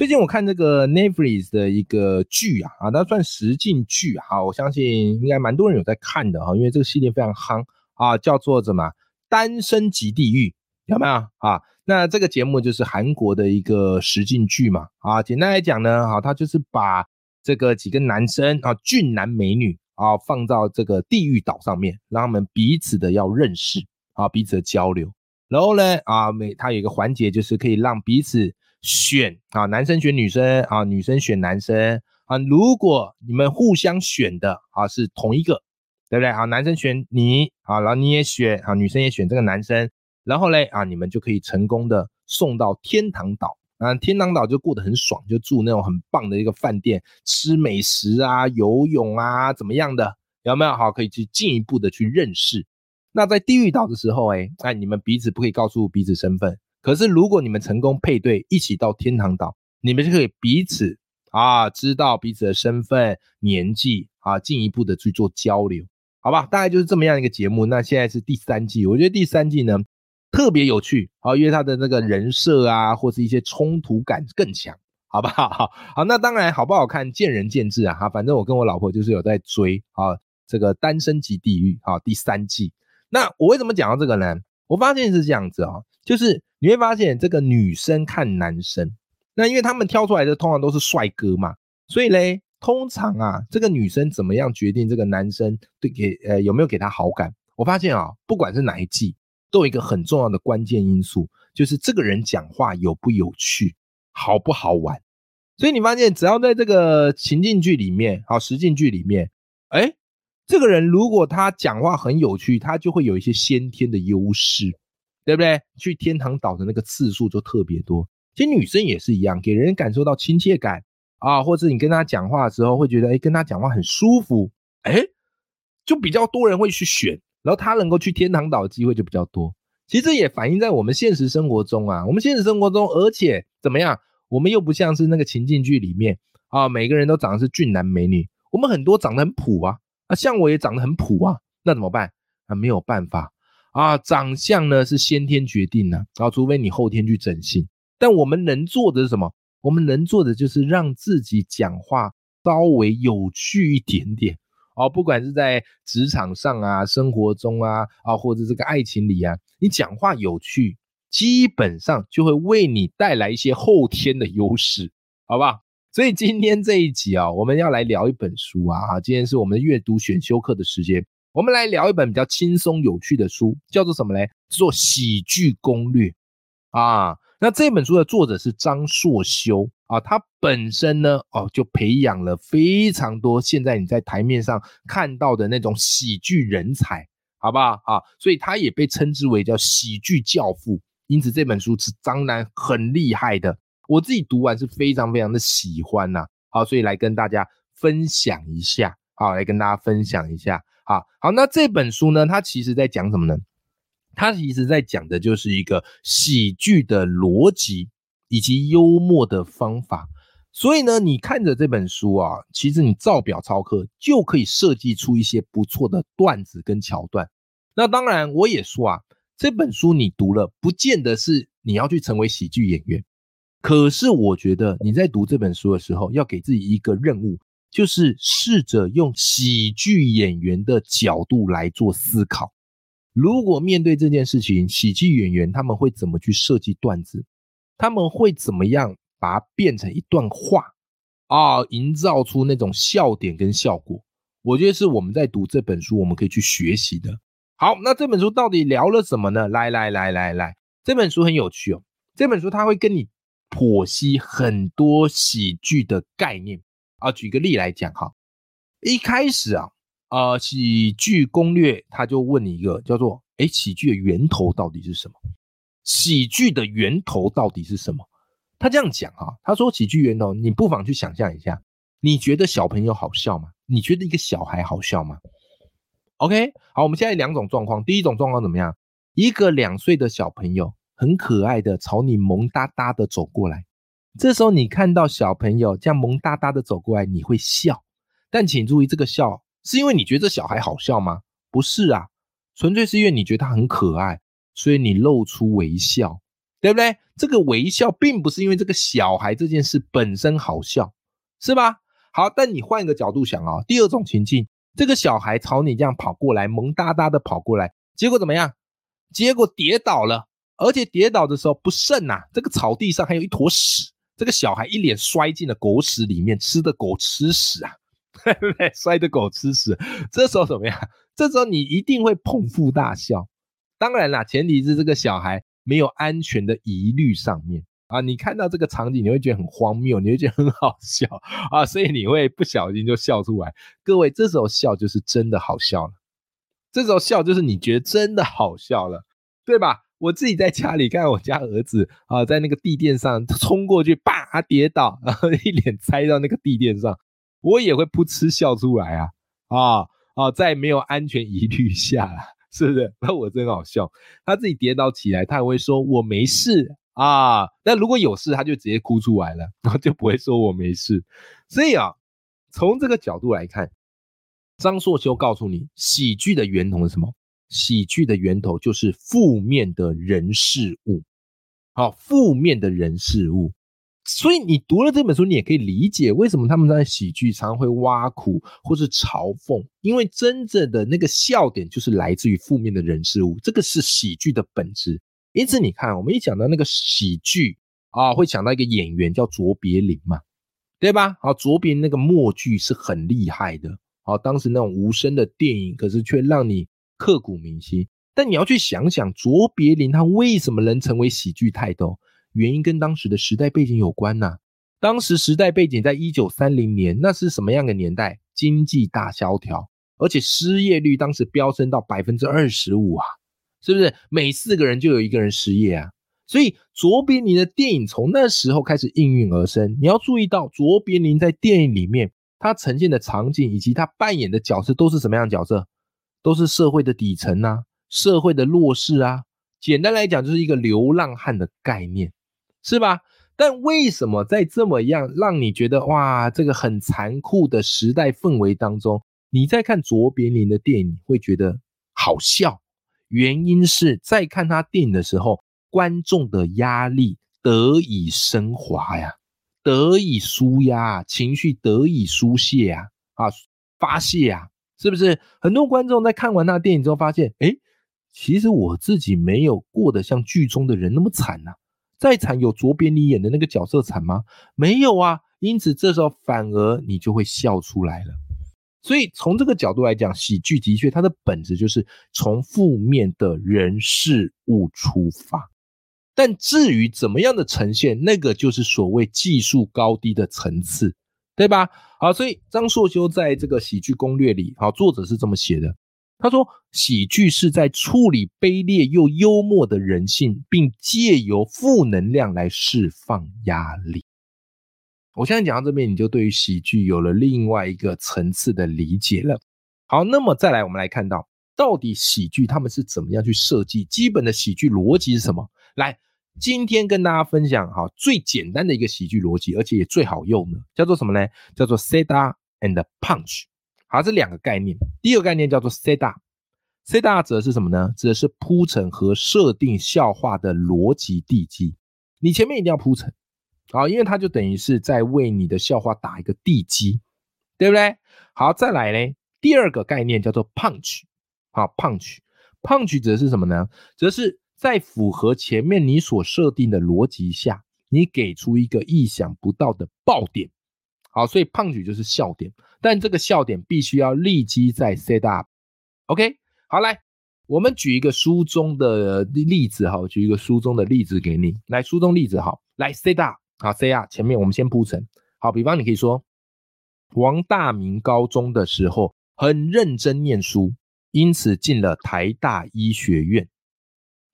最近我看这个 n e t f l i s 的一个剧啊，啊，它算实境剧啊，我相信应该蛮多人有在看的哈，因为这个系列非常夯啊，叫做什么《单身即地狱》，有没有啊？那这个节目就是韩国的一个实境剧嘛，啊，简单来讲呢，啊，它就是把这个几个男生啊，俊男美女啊，放到这个地狱岛上面，让他们彼此的要认识啊，彼此的交流，然后呢，啊，每它有一个环节就是可以让彼此。选啊，男生选女生啊，女生选男生啊。如果你们互相选的啊是同一个，对不对啊？男生选你啊，然后你也选啊，女生也选这个男生，然后嘞啊，你们就可以成功的送到天堂岛啊。天堂岛就过得很爽，就住那种很棒的一个饭店，吃美食啊，游泳啊，怎么样的？有没有好可以去进一步的去认识？那在地狱岛的时候，哎，那你们彼此不可以告诉彼此身份。可是，如果你们成功配对，一起到天堂岛，你们就可以彼此啊知道彼此的身份、年纪啊，进一步的去做交流，好吧？大概就是这么样一个节目。那现在是第三季，我觉得第三季呢特别有趣，好，因为它的那个人设啊，或是一些冲突感更强，好不好？好，那当然好不好看，见仁见智啊。哈，反正我跟我老婆就是有在追啊，这个《单身级地狱》啊，第三季。那我为什么讲到这个呢？我发现是这样子啊，就是你会发现这个女生看男生，那因为他们挑出来的通常都是帅哥嘛，所以嘞，通常啊，这个女生怎么样决定这个男生对给呃有没有给他好感？我发现啊，不管是哪一季，都有一个很重要的关键因素，就是这个人讲话有不有趣，好不好玩。所以你发现，只要在这个情境剧里面，好实境剧里面，哎。这个人如果他讲话很有趣，他就会有一些先天的优势，对不对？去天堂岛的那个次数就特别多。其实女生也是一样，给人感受到亲切感啊，或者你跟他讲话的时候会觉得，哎，跟他讲话很舒服，哎，就比较多人会去选，然后他能够去天堂岛的机会就比较多。其实也反映在我们现实生活中啊，我们现实生活中，而且怎么样，我们又不像是那个情境剧里面啊，每个人都长得是俊男美女，我们很多长得很普啊。啊，像我也长得很普啊，那怎么办？啊，没有办法啊，长相呢是先天决定的，啊，除非你后天去整形。但我们能做的是什么？我们能做的就是让自己讲话稍微有趣一点点哦，不管是在职场上啊、生活中啊啊，或者这个爱情里啊，你讲话有趣，基本上就会为你带来一些后天的优势，好不好？所以今天这一集啊，我们要来聊一本书啊，哈，今天是我们阅读选修课的时间，我们来聊一本比较轻松有趣的书，叫做什么嘞？做喜剧攻略啊。那这本书的作者是张硕修啊，他本身呢，哦，就培养了非常多现在你在台面上看到的那种喜剧人才，好不好啊？所以他也被称之为叫喜剧教父，因此这本书是当然很厉害的。我自己读完是非常非常的喜欢呐，好，所以来跟大家分享一下，好，来跟大家分享一下，啊好，那这本书呢，它其实在讲什么呢？它其实在讲的就是一个喜剧的逻辑以及幽默的方法，所以呢，你看着这本书啊，其实你照表抄课就可以设计出一些不错的段子跟桥段。那当然，我也说啊，这本书你读了，不见得是你要去成为喜剧演员。可是我觉得你在读这本书的时候，要给自己一个任务，就是试着用喜剧演员的角度来做思考。如果面对这件事情，喜剧演员他们会怎么去设计段子？他们会怎么样把它变成一段话啊，营造出那种笑点跟效果？我觉得是我们在读这本书，我们可以去学习的。好，那这本书到底聊了什么呢？来来来来来，这本书很有趣哦。这本书它会跟你。剖析很多喜剧的概念啊，举个例来讲哈，一开始啊，呃，喜剧攻略他就问你一个叫做，哎，喜剧的源头到底是什么？喜剧的源头到底是什么？他这样讲哈，他说喜剧源头，你不妨去想象一下，你觉得小朋友好笑吗？你觉得一个小孩好笑吗？OK，好，我们现在两种状况，第一种状况怎么样？一个两岁的小朋友很可爱的朝你萌哒哒的走过来，这时候你看到小朋友这样萌哒哒的走过来，你会笑，但请注意，这个笑是因为你觉得小孩好笑吗？不是啊，纯粹是因为你觉得他很可爱，所以你露出微笑，对不对？这个微笑并不是因为这个小孩这件事本身好笑，是吧？好，但你换一个角度想啊，第二种情境，这个小孩朝你这样跑过来，萌哒哒的跑过来，结果怎么样？结果跌倒了，而且跌倒的时候不慎呐，这个草地上还有一坨屎，这个小孩一脸摔进了狗屎里面，吃的狗吃屎啊，对不对？摔的狗吃屎，这时候怎么样？这时候你一定会捧腹大笑。当然啦，前提是这个小孩没有安全的疑虑上面啊。你看到这个场景，你会觉得很荒谬，你会觉得很好笑啊，所以你会不小心就笑出来。各位，这时候笑就是真的好笑了。这时候笑就是你觉得真的好笑了，对吧？我自己在家里看我家儿子啊，在那个地垫上冲过去，叭跌倒，然后一脸栽到那个地垫上，我也会噗嗤笑出来啊啊啊！在没有安全疑虑下，是不是？那我真好笑。他自己跌倒起来，他还会说我没事啊。那如果有事，他就直接哭出来了，然后就不会说我没事。所以啊，从这个角度来看。张硕修告诉你，喜剧的源头是什么？喜剧的源头就是负面的人事物，好，负面的人事物。所以你读了这本书，你也可以理解为什么他们在喜剧常会挖苦或是嘲讽，因为真正的那个笑点就是来自于负面的人事物，这个是喜剧的本质。因此，你看，我们一讲到那个喜剧啊，会想到一个演员叫卓别林嘛，对吧？好，卓别林那个默剧是很厉害的。好，当时那种无声的电影，可是却让你刻骨铭心。但你要去想想，卓别林他为什么能成为喜剧泰斗？原因跟当时的时代背景有关呐。当时时代背景在一九三零年，那是什么样的年代？经济大萧条，而且失业率当时飙升到百分之二十五啊，是不是？每四个人就有一个人失业啊。所以卓别林的电影从那时候开始应运而生。你要注意到，卓别林在电影里面。他呈现的场景以及他扮演的角色都是什么样的角色？都是社会的底层啊，社会的弱势啊。简单来讲，就是一个流浪汉的概念，是吧？但为什么在这么样让你觉得哇，这个很残酷的时代氛围当中，你在看卓别林的电影会觉得好笑？原因是在看他电影的时候，观众的压力得以升华呀。得以舒压，情绪得以疏泄啊，啊，发泄啊，是不是？很多观众在看完那电影之后，发现，哎，其实我自己没有过得像剧中的人那么惨呐。再惨，有卓别林演的那个角色惨吗？没有啊。因此，这时候反而你就会笑出来了。所以，从这个角度来讲，喜剧的确它的本质就是从负面的人事物出发。但至于怎么样的呈现，那个就是所谓技术高低的层次，对吧？好，所以张硕修在这个喜剧攻略里，好，作者是这么写的，他说，喜剧是在处理卑劣又幽默的人性，并借由负能量来释放压力。我现在讲到这边，你就对于喜剧有了另外一个层次的理解了。好，那么再来，我们来看到到底喜剧他们是怎么样去设计，基本的喜剧逻辑是什么？来。今天跟大家分享哈最简单的一个喜剧逻辑，而且也最好用的，叫做什么呢？叫做 set up and punch。好，这两个概念。第一个概念叫做 set up，set up 指的是什么呢？指的是铺陈和设定笑话的逻辑地基。你前面一定要铺陈，好，因为它就等于是在为你的笑话打一个地基，对不对？好，再来呢，第二个概念叫做 punch。好，punch，punch 指的是什么呢？指的是。在符合前面你所设定的逻辑下，你给出一个意想不到的爆点，好，所以胖举就是笑点，但这个笑点必须要立即在 set up，OK，好，来，我们举一个书中的例子，哈，举一个书中的例子给你，来，书中例子，好，来 set up，好，set up，前面我们先铺陈，好，比方你可以说，王大明高中的时候很认真念书，因此进了台大医学院。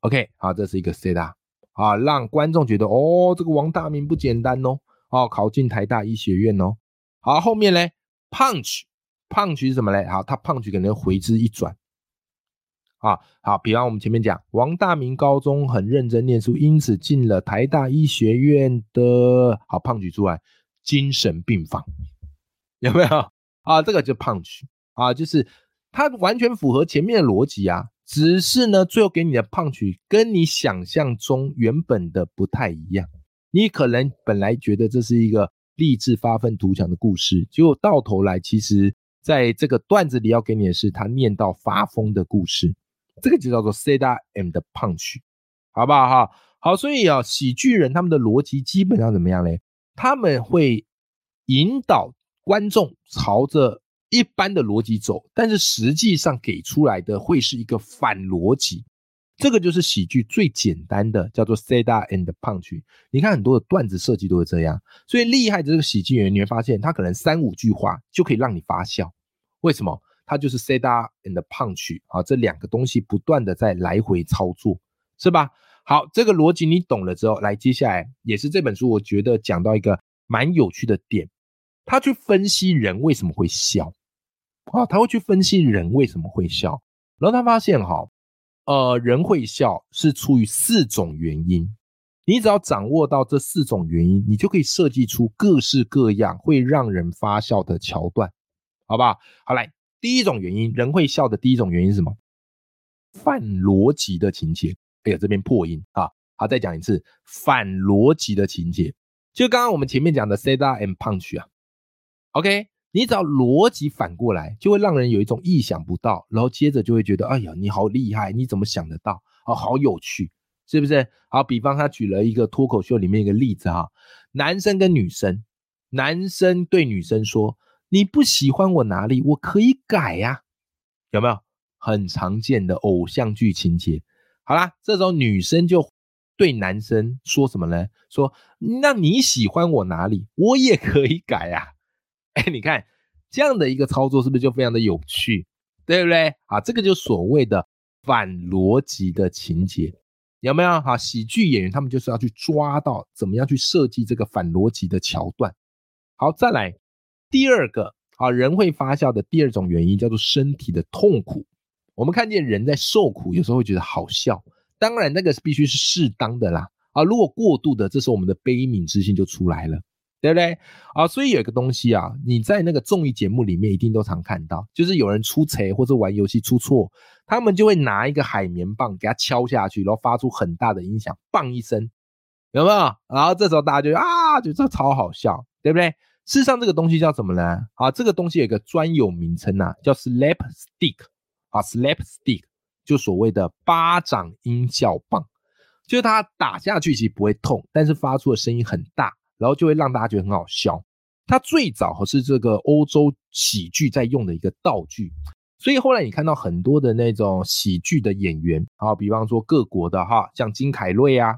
OK，好，这是一个 set up，啊，让观众觉得哦，这个王大明不简单哦，哦，考进台大医学院哦。好，后面呢，punch，punch 是什么呢？好，他 punch 可能回之一转。啊，好，比方我们前面讲，王大明高中很认真念书，因此进了台大医学院的。好，胖曲出来，精神病房有没有？啊，这个就 punch，啊，就是它完全符合前面的逻辑啊，只是呢，最后给你的胖曲跟你想象中原本的不太一样。你可能本来觉得这是一个励志发愤图强的故事，结果到头来，其实在这个段子里要给你的是他念到发疯的故事。这个就叫做 Seda and Punch，好不好哈？好，所以啊，喜剧人他们的逻辑基本上怎么样嘞？他们会引导观众朝着一般的逻辑走，但是实际上给出来的会是一个反逻辑。这个就是喜剧最简单的，叫做 Seda and Punch。你看很多的段子设计都是这样，所以厉害的这个喜剧演员，你会发现他可能三五句话就可以让你发笑。为什么？他就是 s e d a and punch 啊，这两个东西不断的在来回操作，是吧？好，这个逻辑你懂了之后，来，接下来也是这本书我觉得讲到一个蛮有趣的点，他去分析人为什么会笑啊，他会去分析人为什么会笑，然后他发现哈，呃，人会笑是出于四种原因，你只要掌握到这四种原因，你就可以设计出各式各样会让人发笑的桥段，好不好？好来。第一种原因，人会笑的第一种原因是什么？反逻辑的情节。哎呀，这边破音啊！好，再讲一次，反逻辑的情节，就刚刚我们前面讲的 s e d a and punch 啊。OK，你只要逻辑反过来，就会让人有一种意想不到，然后接着就会觉得，哎呀，你好厉害，你怎么想得到？哦，好有趣，是不是？好，比方他举了一个脱口秀里面一个例子哈，男生跟女生，男生对女生说。你不喜欢我哪里？我可以改呀，有没有很常见的偶像剧情节？好啦，这时候女生就对男生说什么呢？说那你喜欢我哪里？我也可以改呀。哎，你看这样的一个操作是不是就非常的有趣？对不对？啊，这个就所谓的反逻辑的情节，有没有？哈，喜剧演员他们就是要去抓到怎么样去设计这个反逻辑的桥段。好，再来。第二个啊，人会发笑的第二种原因叫做身体的痛苦。我们看见人在受苦，有时候会觉得好笑。当然，那个必须是适当的啦。啊，如果过度的，这时候我们的悲悯之心就出来了，对不对？啊，所以有一个东西啊，你在那个综艺节目里面一定都常看到，就是有人出错或者玩游戏出错，他们就会拿一个海绵棒给他敲下去，然后发出很大的音响，棒一声，有没有？然后这时候大家就啊，觉得超好笑，对不对？事实上，这个东西叫什么呢？啊，这个东西有个专有名称呐，叫 slapstick 啊，slapstick 就所谓的巴掌音效棒，就是它打下去其实不会痛，但是发出的声音很大，然后就会让大家觉得很好笑。它最早是这个欧洲喜剧在用的一个道具，所以后来你看到很多的那种喜剧的演员啊，比方说各国的哈，像金凯瑞啊。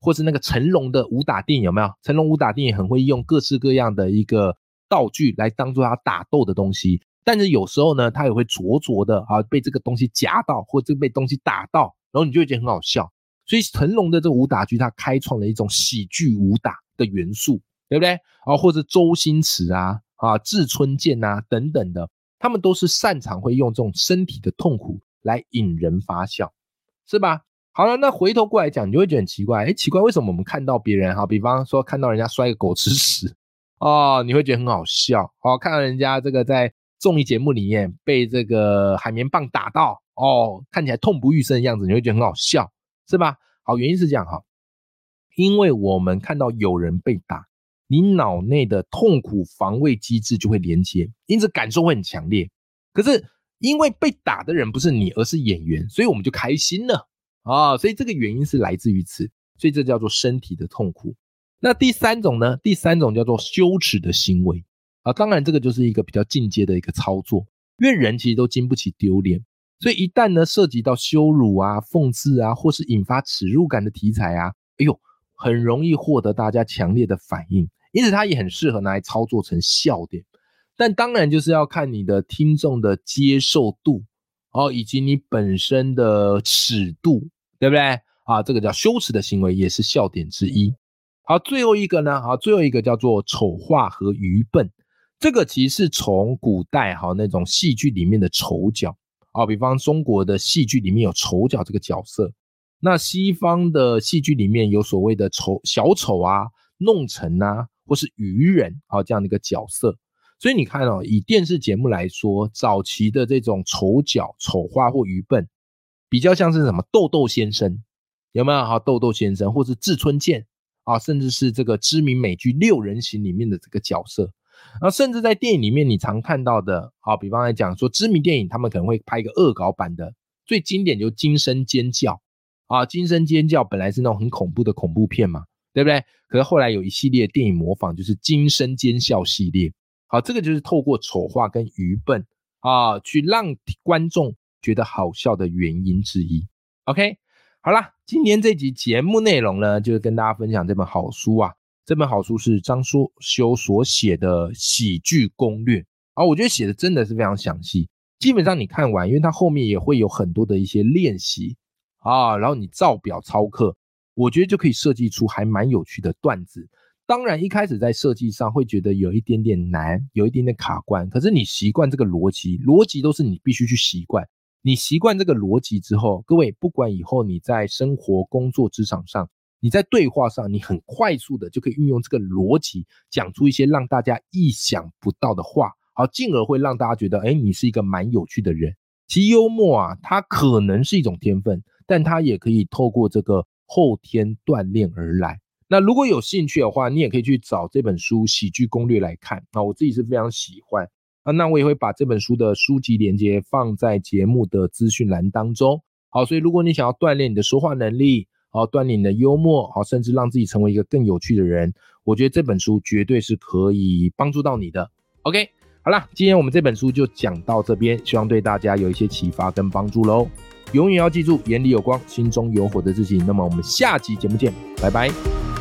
或是那个成龙的武打电影有没有？成龙武打电影很会用各式各样的一个道具来当做他打斗的东西，但是有时候呢，他也会灼灼的啊被这个东西夹到，或者被东西打到，然后你就会觉得很好笑。所以成龙的这个武打剧，他开创了一种喜剧武打的元素，对不对？啊，或者周星驰啊、啊志春健啊等等的，他们都是擅长会用这种身体的痛苦来引人发笑，是吧？好了，那回头过来讲，你就会觉得很奇怪，哎，奇怪，为什么我们看到别人哈，比方说看到人家摔个狗吃屎，哦，你会觉得很好笑，哦，看到人家这个在综艺节目里面被这个海绵棒打到，哦，看起来痛不欲生的样子，你会觉得很好笑，是吧？好，原因是这样哈，因为我们看到有人被打，你脑内的痛苦防卫机制就会连接，因此感受会很强烈。可是因为被打的人不是你，而是演员，所以我们就开心了。啊，所以这个原因是来自于此，所以这叫做身体的痛苦。那第三种呢？第三种叫做羞耻的行为啊。当然，这个就是一个比较进阶的一个操作，因为人其实都经不起丢脸，所以一旦呢涉及到羞辱啊、讽刺啊，或是引发耻辱感的题材啊，哎呦，很容易获得大家强烈的反应，因此它也很适合拿来操作成笑点。但当然就是要看你的听众的接受度哦，以及你本身的尺度。对不对啊？这个叫羞耻的行为，也是笑点之一。好，最后一个呢？好，最后一个叫做丑化和愚笨。这个其实是从古代哈那种戏剧里面的丑角啊，比方中国的戏剧里面有丑角这个角色，那西方的戏剧里面有所谓的丑小丑啊、弄臣啊，或是愚人啊这样的一个角色。所以你看哦，以电视节目来说，早期的这种丑角、丑化或愚笨，比较像是什么豆豆先生，有没有？哈，豆豆先生，或是志村健啊，甚至是这个知名美剧《六人行》里面的这个角色。然后甚至在电影里面，你常看到的，好，比方来讲说，知名电影他们可能会拍一个恶搞版的，最经典就《惊声尖叫》啊，《惊声尖叫》本来是那种很恐怖的恐怖片嘛，对不对？可是后来有一系列电影模仿，就是《惊声尖叫》系列，好，这个就是透过丑化跟愚笨啊，去让观众觉得好笑的原因之一。OK，好了，今天这集节目内容呢，就是跟大家分享这本好书啊。这本好书是张书修所写的喜剧攻略啊，我觉得写的真的是非常详细。基本上你看完，因为它后面也会有很多的一些练习啊，然后你照表操课，我觉得就可以设计出还蛮有趣的段子。当然一开始在设计上会觉得有一点点难，有一点点卡关，可是你习惯这个逻辑，逻辑都是你必须去习惯。你习惯这个逻辑之后，各位不管以后你在生活、工作、职场上。你在对话上，你很快速的就可以运用这个逻辑，讲出一些让大家意想不到的话，好，进而会让大家觉得，哎，你是一个蛮有趣的人。其实幽默啊，它可能是一种天分，但它也可以透过这个后天锻炼而来。那如果有兴趣的话，你也可以去找这本书《喜剧攻略》来看。那我自己是非常喜欢啊，那我也会把这本书的书籍连接放在节目的资讯栏当中。好，所以如果你想要锻炼你的说话能力，好，锻炼你的幽默，好，甚至让自己成为一个更有趣的人。我觉得这本书绝对是可以帮助到你的。OK，好了，今天我们这本书就讲到这边，希望对大家有一些启发跟帮助喽。永远要记住，眼里有光，心中有火的自己。那么我们下期节目见，拜拜。